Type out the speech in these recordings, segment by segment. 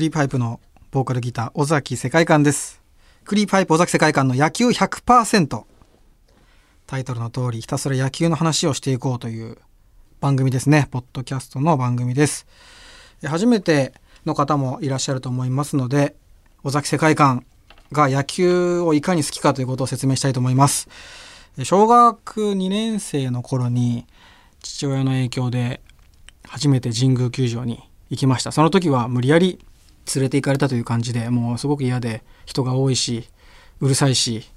クリープハイプのボーカルギター尾崎世界観です。クリープハイプ尾崎世界観の野球100%タイトルの通りひたすら野球の話をしていこうという番組ですね。ポッドキャストの番組です。初めての方もいらっしゃると思いますので尾崎世界観が野球をいかに好きかということを説明したいと思います。小学2年生の頃に父親の影響で初めて神宮球場に行きました。その時は無理やり連れて行かれたという感じでもうすごく嫌で人が多いしうるさいし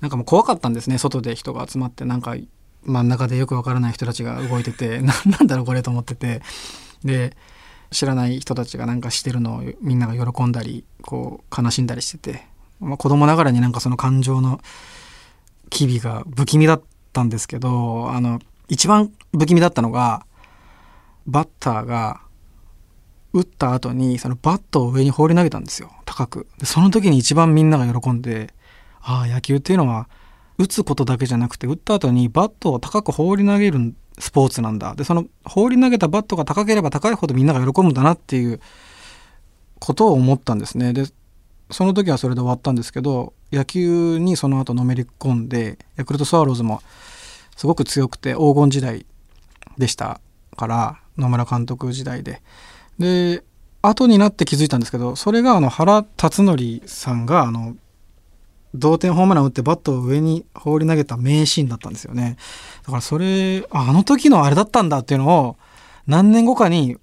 なんかもう怖かったんですね外で人が集まって。なんか真ん中でよくわからない人たちが動いてて なんだろうこれと思ってて。で知らない人たちがなんかしてるのをみんなが喜んだりこう悲しんだりしてて、まあ、子供ながらになんかその感情の機微が不気味だったんですけどあの一番不気味だったのがバッターが打った後にそのバットを上に放り投げたんですよ。高く。でその時に一番みんなが喜んでああ野球っていうのは打つことだけじゃなくて打った後にバットを高く放り投げるスポーツなんだ。でその放り投げたバットが高ければ高いほどみんなが喜ぶんだなっていうことを思ったんですね。でその時はそれで終わったんですけど野球にその後のめり込んでヤクルトスワローズもすごく強くて黄金時代でしたから野村監督時代で。で後になって気づいたんですけどそれがあの原辰徳さんがあの同点ホームランを打ってバットを上に放り投げた名シーンだったんですよね。だからそれあの時のあれだったんだっていうのを何年後かに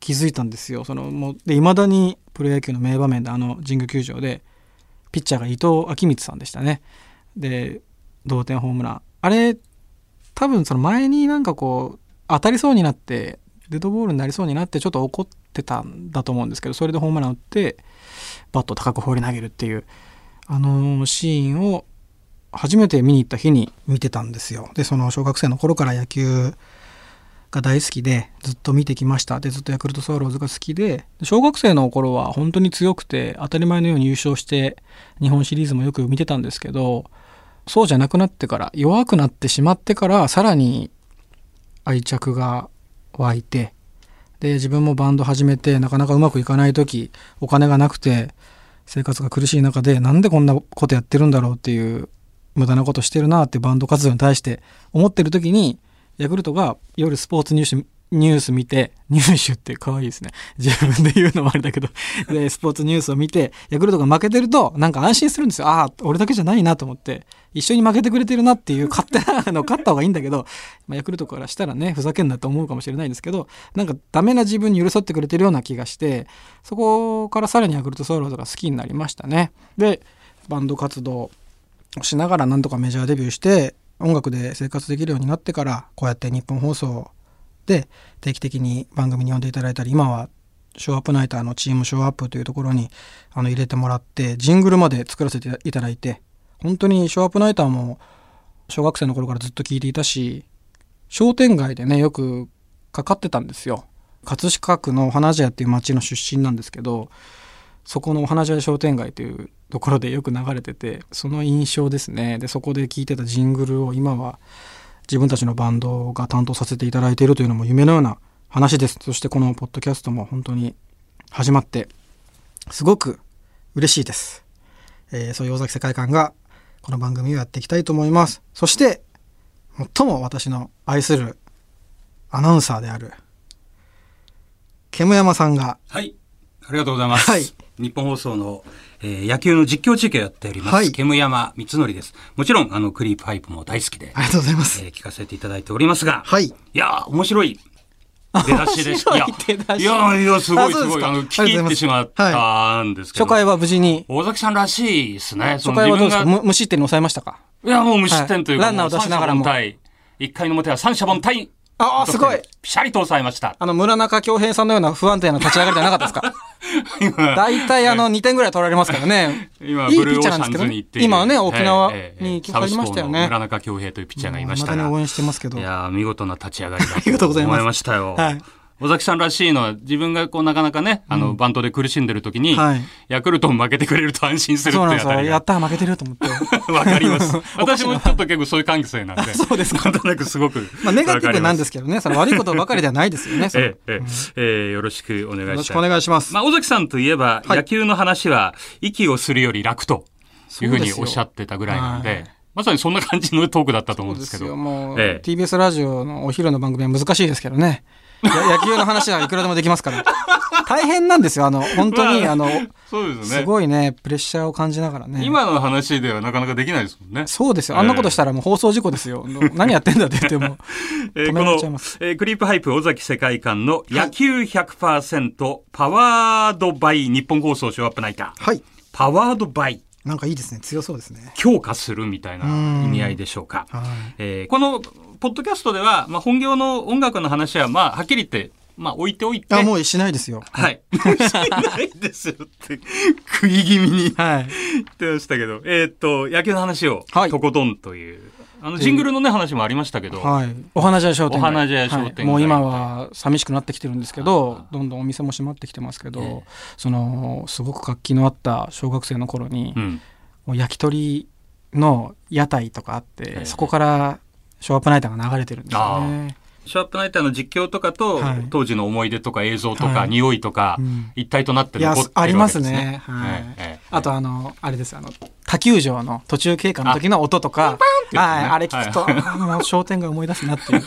気づいたんですよ。そのもうで未だにプロ野球の名場面であの神宮球場でピッチャーが伊藤昭光さんでしたね。で同点ホームラン。あれ多分その前になんかこう当たりそうになってデッドボールになりそうになってちょっと怒ってたんだと思うんですけどそれでホームラン打ってバットを高く放り投げるっていうあのシーンを初めて見に行った日に見てたんですよ。でその小学生の頃から野球が大好きでずっと見てきましたでずっとヤクルトスワローズが好きで小学生の頃は本当に強くて当たり前のように優勝して日本シリーズもよく見てたんですけどそうじゃなくなってから弱くなってしまってからさらに愛着が湧いてで自分もバンド始めてなかなかうまくいかない時お金がなくて生活が苦しい中でなんでこんなことやってるんだろうっていう無駄なことしてるなってバンド活動に対して思ってる時にヤクルトが夜スポーツニュースニュース見て、入手って可愛いですね。自分で言うのもあれだけど。で、スポーツニュースを見て、ヤクルトが負けてると、なんか安心するんですよ。ああ、俺だけじゃないなと思って、一緒に負けてくれてるなっていう勝手なの勝った方がいいんだけど、まあ、ヤクルトからしたらね、ふざけんなと思うかもしれないんですけど、なんかダメな自分に寄り添ってくれてるような気がして、そこからさらにヤクルトスワローズが好きになりましたね。で、バンド活動をしながらなんとかメジャーデビューして、音楽で生活できるようになってからこうやって日本放送で定期的に番組に呼んでいただいたり今はショーアップナイターのチームショーアップというところにあの入れてもらってジングルまで作らせていただいて本当にショーアップナイターも小学生の頃からずっと聞いていたし商店街でねよくかかってたんですよ。葛飾区の花茶屋っていう町の出身なんですけどそこのお花茶屋商店街というところでよく流れててその印象ですね。でそこで聴いてたジングルを今は自分たちのバンドが担当させていただいているというのも夢のような話です。そしてこのポッドキャストも本当に始まってすごく嬉しいです、えー、そういう尾崎世界観がこの番組をやっていきたいと思います。そして最も私の愛するアナウンサーである煙山さんがはい。ありがとうございます、はい、日本放送のえー、野球の実況中継をやっております、はい、煙山光則です。もちろん、あの、クリープハイプも大好きで。ありがとうございます。えー、聞かせていただいておりますが。はい。いや面白い。出だしでした。いや、いや、いや、すごいすごい。あの、聞き入ってしまったんですけど。初回は無事に。大崎さんらしいですね。初回はどうですか？無失点に抑えましたか？いや、もう無失点というか、ランナーを出しながらも。一回の表は三者凡退。ああ、すごい。ピシャリと抑えました。あの、村中恭平さんのような不安定な立ち上がりじゃなかったですか？大体あの、2点ぐらい取られますからね。今、いいピッチャーなんですけど、ね、今はね、沖縄に行きましたよね。村中恭平というピッチャーがいましたが。まだ応援してますけど。いや見事な立ち上がりだと思いましたよ。はい。尾崎さんらしいのは自分がこうなかなかね、あの、バントで苦しんでる時に、はい、ヤクルトも負けてくれると安心するっていうあたりやった負けてると思って。わかります。私もちょっと結構そういう感性なんで。そうですか。なんとなくすごく。まあ、ネガティブなんですけどね、その悪いことばかりではないですよね。ええ、ええ、よろしくお願いします。よろしくお願いします。まあ、尾崎さんといえば、野球の話は、息をするより楽というふうにおっしゃってたぐらいなんで、まさにそんな感じのトークだったと思うんですけど。もう、ええ、TBS ラジオのお昼の番組は難しいですけどね。野球の話はいくらでもできますから。大変なんですよ。あの、本当に、まあ、あの、そうですね。すごいね、プレッシャーを感じながらね。今の話ではなかなかできないですもんね。そうですよ。あんなことしたらもう放送事故ですよ。何やってんだって言っても。えー、この、えー、クリープハイプ尾崎世界観の野球100%、はい、パワードバイ日本放送ショーアップナイター。はい。パワードバイ。なんかいいですね。強そうですね。強化するみたいな意味合いでしょうか。うえー、この、ポッドキャストでは、まあ、本業の音楽の話は、まあ、はっきり言って、まあ、置いておいて。あ、もうしないですよ。はい。しないですよって、食い気味に、はい、言ってましたけど、えー、っと、野球の話を、とことんという。あの、ジングルのね、話もありましたけど。はい。お花茶屋商店街。お花茶屋商店街、はい、もう今は寂しくなってきてるんですけど、どんどんお店も閉まってきてますけど、えー、その、すごく活気のあった小学生の頃に、うん、もう焼き鳥の屋台とかあって、えー、そこからショーアップナイターが流れてるんですよね。ショーアップナイターの実況とかと、はい、当時の思い出とか映像とか、はい、匂いとか、うん、一体となって残ってるわけですね。ありますね。はい。えあとあの、あれです、あの、他球場の途中経過の時の音とか、ね、はい、あれ聞くと、はい、あもう商店街思い出すなっていう。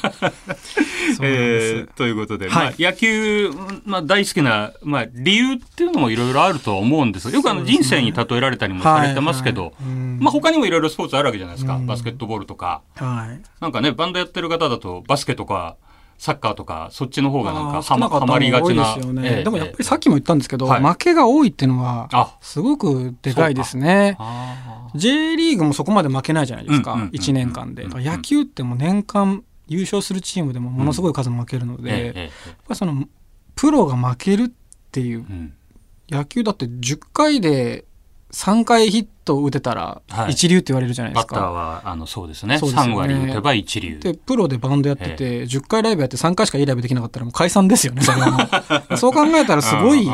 えー、ということで、はい、まあ、野球、まあ、大好きな、まあ、理由っていうのもいろいろあるとは思うんですよ。くあの人生に例えられたりもされてますけど、はいはい、まあ、他にもいろいろスポーツあるわけじゃないですか、バスケットボールとか、はい、なんかねバンドやってる方だとバスケとかサッカーとか、そっちの方がなんかはまはまりがちな。ですよね、ええ、でもやっぱりさっきも言ったんですけど、はい、負けが多いっていうのは、すごくでかいですね。J リーグもそこまで負けないじゃないですか、うんうん、1年間で。野球っても年間優勝するチームでもものすごい数負けるので、やっぱその、プロが負けるっていう、野球だって10回で3回ヒット打てたら一流って言われるじゃないですか。はい、バッターはあのそうですね。すね。3割打てば一流。で、プロでバンドやってて、え10回ライブやって3回しかいいライブできなかったらもう解散ですよね、それはそう考えたらすごい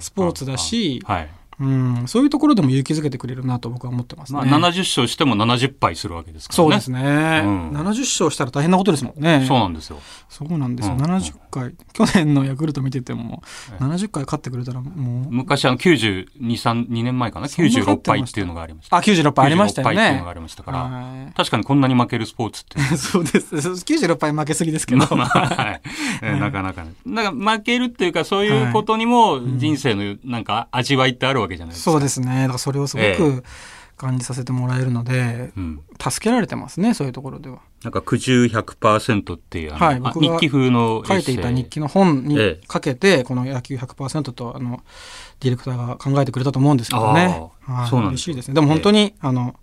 スポーツだし、はいうん、そういうところでも勇気づけてくれるなと僕は思ってますね。まあ、70勝しても70敗するわけですからね。そうですね、うん、70勝したら大変なことですもんね。そうなんですよ。そうなんですよ。うん、70回、去年のヤクルト見てても、70回勝ってくれたらもう。昔、あの、92、3、2年前かな、96敗っていうのがありました。あ、96敗ありましたよね。っていうのがありましたから、確かにこんなに負けるスポーツって。そうです。96敗負けすぎですけど。まあ、はい。なかなかね。なんか負けるっていうか、そういうことにも人生のなんか味わいってあるわけじゃないですか。そうですね。ねだからそれをすごく感じさせてもらえるので、えー、助けられてますねそういうところでは。なんか苦渋100%っていう、はい、僕日記風の書いていた日記の本にかけて、えー、この野球100%とあのディレクターが考えてくれたと思うんですけどね。はい、そうなん嬉しいですね。でも本当に、えー、あの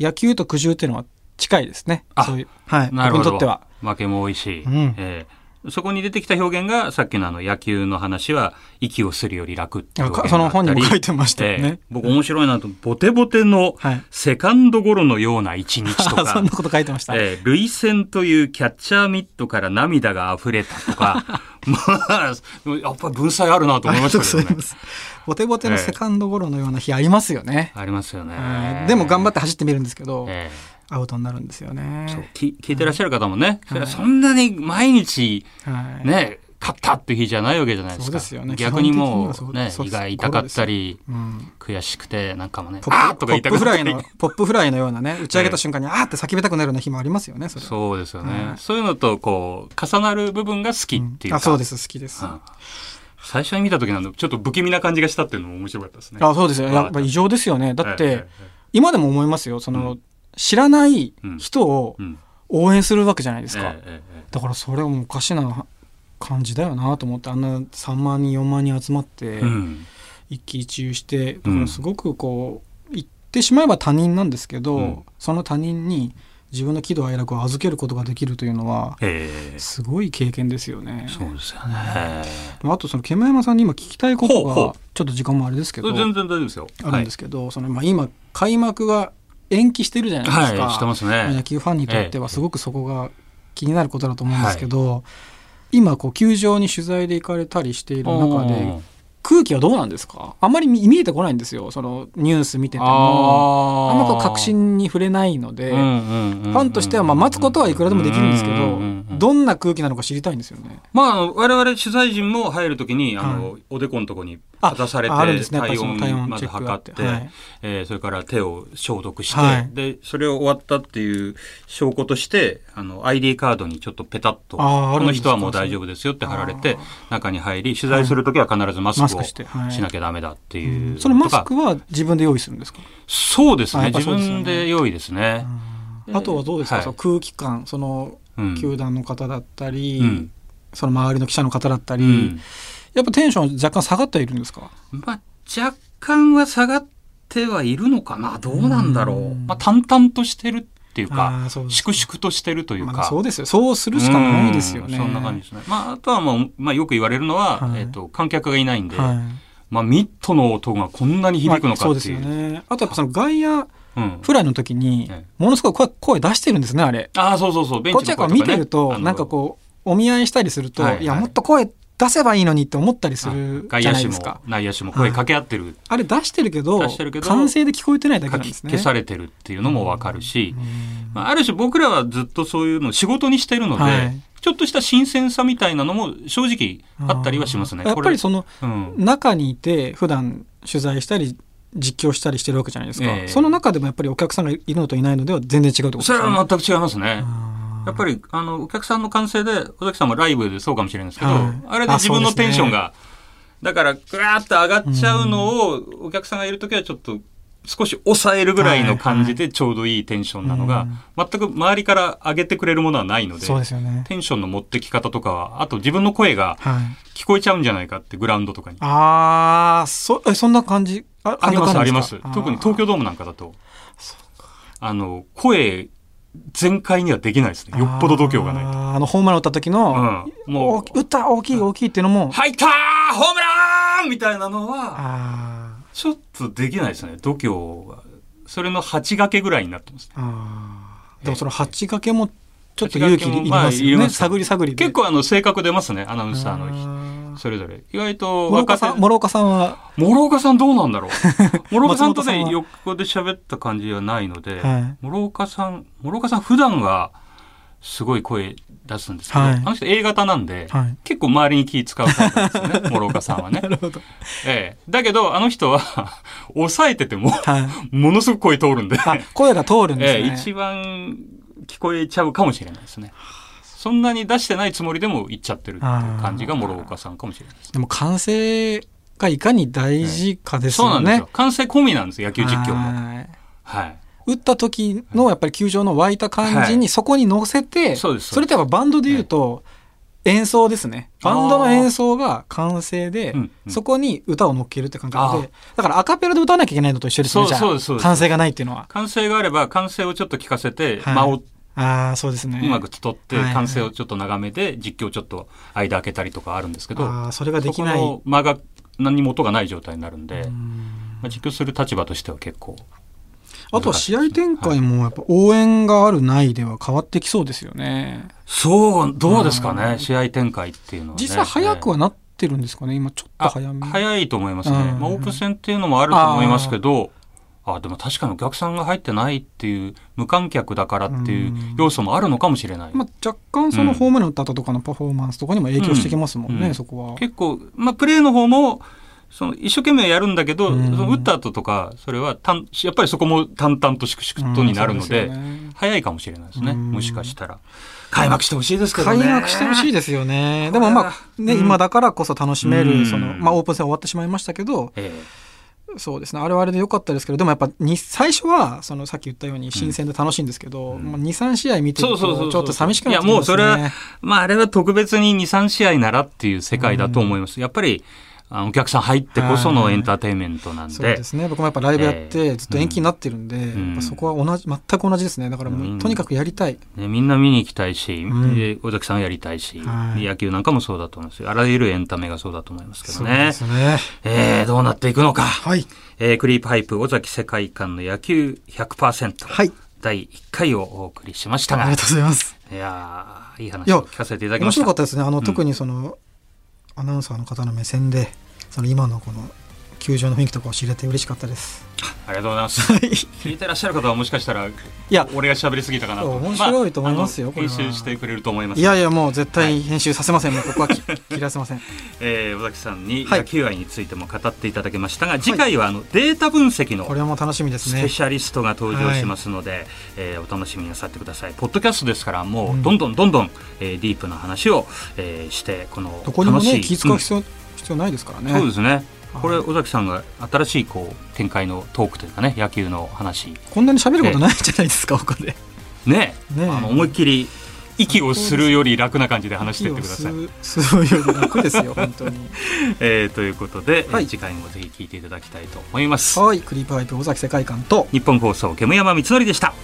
野球と苦渋っていうのは近いですね。そういうはい、僕にとっては。負けも多いし、うん、えーそこに出てきた表現が、さっきのあの野球の話は、息をするより楽っていうその本にも書いてましたよね。えー、僕面白いなと、ボテボテのセカンドゴロのような一日とか、そんなこと書いてました。えー、涙腺というキャッチャーミットから涙が溢れたとか、まあ、やっぱり文才あるなと思いましたけどね。ボテボテのセカンドゴロのような日ありますよね。えー、ありますよね。でも頑張って走ってみるんですけど、えーアウトになるんですよね。そう聞聞いてらっしゃる方もね、はい、そんなに毎日、ね、はい、勝ったって日じゃないわけじゃないですか。すよね。逆にもうね、胃が痛かったり、うん、悔しくて、なんかもね、ポップフライの、ポップフライのようなね、打ち上げた瞬間に、あーって叫びたくなるような日もありますよね、それ。そうですよね。そういうのと、こう、重なる部分が好きっていうか。あ、そうです、好きです。最初に見た時なんで、ちょっと不気味な感じがしたっていうのも面白かったですね。あ、そうですよ。やっぱ異常ですよね。だって、今でも思いますよ。その、知らない人を応援するわけじゃないですか、だからそれはもうおかしな感じだよなと思ってあんな3万人4万人集まって一喜一憂してだからすごくこう言ってしまえば他人なんですけど、その他人に自分の喜怒哀楽を預けることができるというのはすごい経験ですよね。そうですよね。あとその煙山さんに今聞きたいことがちょっと時間もあれですけど全然大丈夫ですよ。あるんですけど、そのまあ今開幕が延期してるじゃないですか、はい、してますね。野球ファンにとってはすごくそこが気になることだと思うんですけど、今こう球場に取材で行かれたりしている中で空気はどうなんですか？あんまり見えてこないんですよ。そのニュース見てても。あんまこう確信に触れないのでファンとしてはまあ待つことはいくらでもできるんですけどどんな空気なのか知りたいんですよね。まあ我々取材陣も入るときにあの、はい、おでこのとこに渡されて、ね、体温まで測って、はい、えー、それから手を消毒して、はい、でそれを終わったっていう証拠としてあの ID カードにちょっとペタッとこの人はもう大丈夫ですよって貼られて中に入り取材するときは必ずマスクをしなきゃダメだっていう、うん、そのマスクは自分で用意するんですか？そうですね、ね、自分で用意ですね。あとはどうですか、はい、空気感その球団の方だったり、うん、その周りの記者の方だったり、うん、やっぱテンション若干下がっているんですか、まあ、若干は下がってはいるのかな。どうなんだろう、まあ、淡々としてるっていうか粛々としてるというか、まあ、そうですよ。そうするしかないですよね、そんな感じですね、まあ、あとはもう、まあ、よく言われるのは、はい、えーと、観客がいないんで、はい、まあ、ミットの音がこんなに響くのかっていう、まあ、そうですよね。あとやっぱその外野フライの時に、ものすごい声声出してるんですね、あれ。ああ、そうそうそう、ベンチ、ね、こっちは見てると、なんかこう、お見合いしたりすると、はいや、もっと声出せばいいのにって思ったりするじゃないですか。内野手も声かけ合ってる。あれ出してるけど、完成で聞こえてないだけなんですね。消されてるっていうのもわかるし、まあ、ある種僕らはずっとそういうのを仕事にしてるので、はい、ちょっとした新鮮さみたいなのも正直あったりはしますね。やっぱりその、うん、中にいて普段取材したり実況したりしてるわけじゃないですか、えー、その中でもやっぱりお客さんがいるのといないのでは全然違うってことですか、ね、それは全く違いますね。やっぱりあのお客さんの歓声で尾崎さんもライブでそうかもしれないですけど、はい、あれで自分のテンションが、だからぐわーっと上がっちゃうのをお客さんがいる時はちょっと少し抑えるぐらいの感じでちょうどいいテンションなのが、全く周りから上げてくれるものはないので、ね、テンションの持ってき方とかは、あと自分の声が聞こえちゃうんじゃないかって、グラウンドとかに。ああ、そ、え、そんな感じああります、あります。特に東京ドームなんかだと、あの、声、全開にはできないですね。よっぽど度胸がないと。あの、ホームラン打った時の、うん、もう、打った大きい大きいっていうのも。入ったーホームランみたいなのは、ちょっとできないですね。度胸が。それの8掛けぐらいになってます、ね、でもその8掛けもちょっと勇気いりますよね、まあ、探り探り結構あの性格出ますね。アナウンサーのそれぞれ意外と諸岡さん諸岡さんは？諸岡さんどうなんだろう 諸岡さんとね横で喋った感じはないので、はい、諸岡さん諸岡さん普段はすごい声出すんですけど、はい、あの人 A 型なんで、はい、結構周りに気使うタイプなんですね、諸岡さんはね。なるほど。ええ。だけど、あの人は抑えてても、はい、ものすごく声通るんで。声が通るんですね。ええ、一番聞こえちゃうかもしれないですね。そんなに出してないつもりでも言っちゃってるっていう感じが諸岡さんかもしれないです、でも完成がいかに大事かですよね。そうなんですよ。完成込みなんですよ、野球実況も。はい。打った時のやっぱり球場の湧いた感じにそこに乗せて、はい、そそれってやっぱバンドで言うと、演奏ですね。バンドの演奏が完成で、そこに歌を乗っけるって感覚で、だからアカペラで歌わなきゃいけないのと一緒ですね、じゃあ。完成がないっていうのは。完成があれば、完成をちょっと聞かせて、間を、ああ、そうですね。うまく取って、完成をちょっと長めで、実況ちょっと間開けたりとかあるんですけど、あそれができない。間が何も音がない状態になるんで、まあ、実況する立場としては結構あとは試合展開もやっぱ応援があるないでは変わってきそうですよね。そう、どうですかね、試合展開っていうのは、ね、実際早くはなってるんですかね、今ちょっと早め。早いと思いますね。まあ、オープン戦っていうのもあると思いますけど、あでも確かにお客さんが入ってないっていう無観客だからっていう要素もあるのかもしれない、まあ、若干そのホームラン打った後とかのパフォーマンスとかにも影響してきますもんね、うん。うん、そこは。結構、まあ、プレーの方もその一生懸命やるんだけど、その打った後とか、それはたん、やっぱりそこも淡々と粛々とになるので、早いかもしれないですね、もしかしたら。開幕してほしいですけどね。開幕してほしいですよね。でもまあ、ね、今だからこそ楽しめる、その、まあオープン戦終わってしまいましたけど、そうですね。あれはあれで良かったですけど、でもやっぱに最初は、そのさっき言ったように新鮮で楽しいんですけど、うん、まあ、2、3試合見てると、ちょっと寂しくなってきますね。いや、もうそれは、まああれは特別に2、3試合ならっていう世界だと思います。やっぱり、あお客さん入ってこそのエンターテインメントなんで、そうですね。僕もやっぱライブやってずっと延期になってるんで、えーうん、そこは同じ全く同じですね。だからもう、とにかくやりたい、ね、みんな見に行きたいし、うん、尾崎さんやりたいし、野球なんかもそうだと思いますあらゆるエンタメがそうだと思いますけどね。そうですね、えー、どうなっていくのか、はい。えー、クリープハイプ尾崎世界観の野球100%、はい。第1回をお送りしましたが。ありがとうございます。いやいい話を聞かせていただきました。面白かったですね。あの、うん、特にそのアナウンサーの方の目線でその今のこの球場の雰囲気とかを知れて嬉しかったですありがとうございます。聞いてらっしゃる方はもしかしたら、いや、俺が喋りすぎたかなと。面白いと思いますよ。まあ、編集してくれると思います。いやいや、もう絶対編集させません。はい、もうここは切らせません。えー、尾崎さんに野球愛についても語っていただきましたが、はい、次回はあのデータ分析のこれはもう楽しみですね。スペシャリストが登場しますので、はい、えー、お楽しみになさってください。ポッドキャストですからもうどんどんどんどん、えー、ディープな話を、えー、してこのどこにもね気遣う必要,、必要ないですからね。そうですね。これ尾崎さんが新しいこう展開のトークというかね野球の話こんなに喋ることないじゃないですか他でねねあの思いっきり息をするより楽な感じで話してってください。するより楽ですよ 本当に。えー、ということで、はい、次回もぜひ聞いていただきたいと思います。はい、クリープハイプ尾崎世界観と日本放送煙山光則でした。